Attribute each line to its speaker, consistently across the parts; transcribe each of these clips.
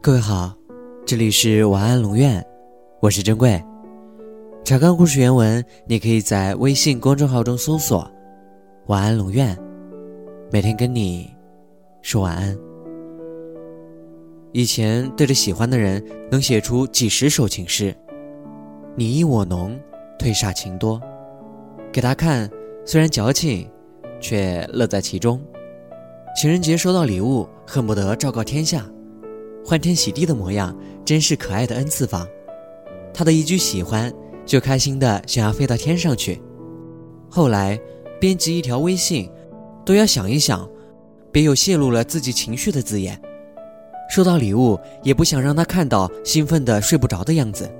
Speaker 1: 各位好，这里是晚安龙院，我是珍贵。查看故事原文，你可以在微信公众号中搜索“晚安龙院”，每天跟你说晚安。以前对着喜欢的人能写出几十首情诗，你意我浓，退煞情多。给他看，虽然矫情，却乐在其中。情人节收到礼物，恨不得昭告天下。欢天喜地的模样，真是可爱的 n 次方。他的一句喜欢，就开心的想要飞到天上去。后来，编辑一条微信，都要想一想，别有泄露了自己情绪的字眼。收到礼物，也不想让他看到兴奋的睡不着的样子，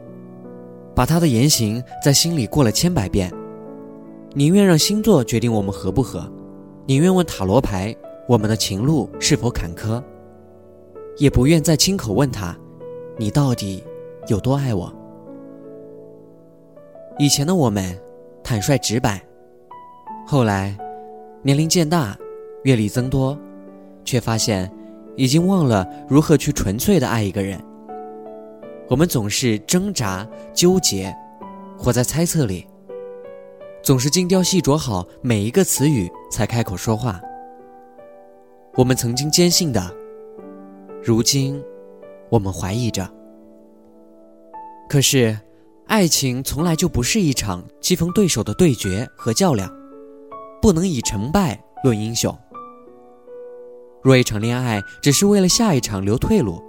Speaker 1: 把他的言行在心里过了千百遍。宁愿让星座决定我们合不合，宁愿问塔罗牌我们的情路是否坎坷。也不愿再亲口问他：“你到底有多爱我？”以前的我们坦率直白，后来年龄渐大，阅历增多，却发现已经忘了如何去纯粹的爱一个人。我们总是挣扎纠结，活在猜测里，总是精雕细琢好每一个词语才开口说话。我们曾经坚信的。如今，我们怀疑着。可是，爱情从来就不是一场棋逢对手的对决和较量，不能以成败论英雄。若一场恋爱只是为了下一场留退路，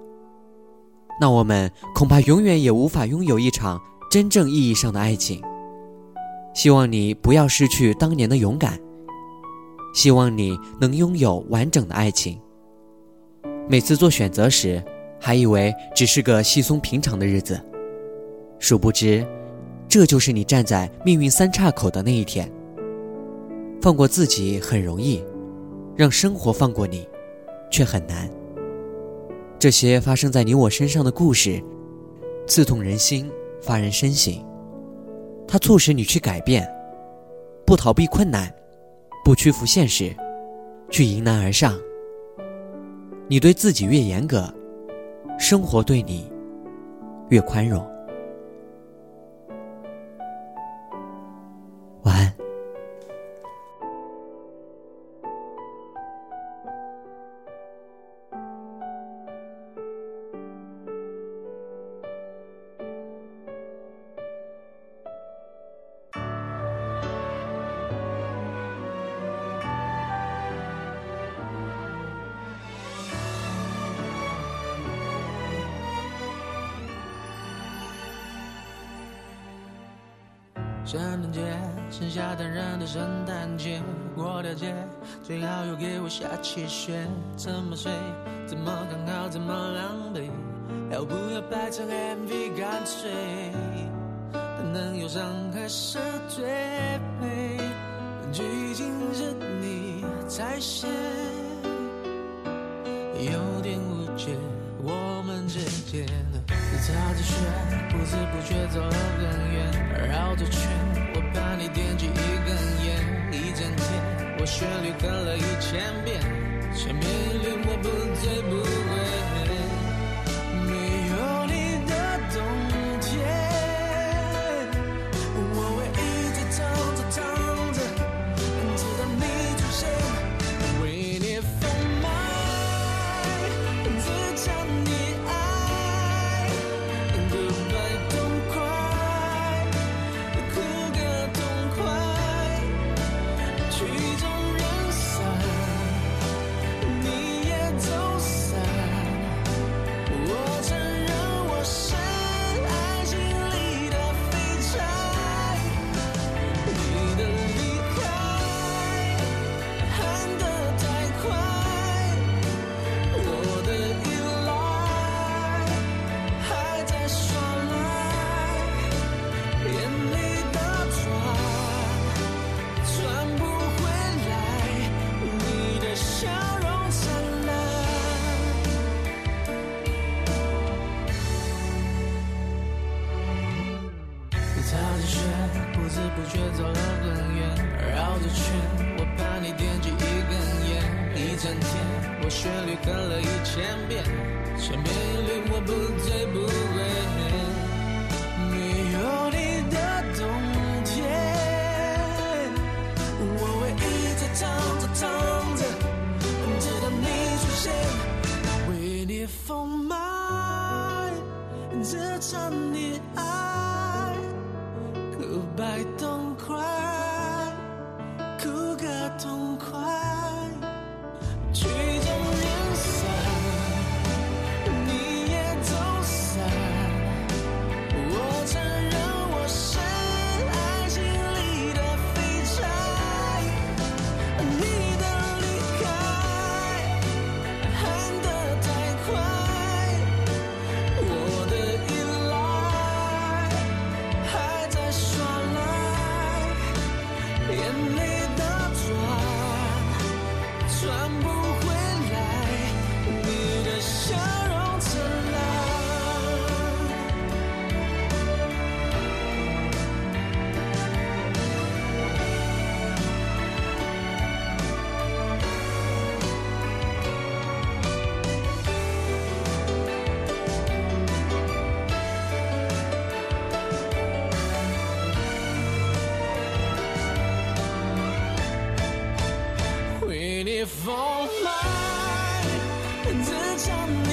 Speaker 1: 那我们恐怕永远也无法拥有一场真正意义上的爱情。希望你不要失去当年的勇敢，希望你能拥有完整的爱情。每次做选择时，还以为只是个稀松平常的日子，殊不知，这就是你站在命运三岔口的那一天。放过自己很容易，让生活放过你，却很难。这些发生在你我身上的故事，刺痛人心，发人深省。它促使你去改变，不逃避困难，不屈服现实，去迎难而上。你对自己越严格，生活对你越宽容。
Speaker 2: 圣诞节剩下单人的圣诞节，过条街最好又给我下起雪。怎么睡？怎么刚好？怎么狼狈？要不要拍成 MV 干脆？但能忧伤还是最美？剧情是你才写，有点误解我们之间。踏着雪，不知不觉走了更远，绕着圈，我怕你点起一根烟，一整天，我旋律哼了一千遍，却命令我不醉不归，千遍。却没令，我不醉不归。没有你的冬天，我会一直唱着唱着，直到你出现，为你封麦这场恋爱，stumble 风来自强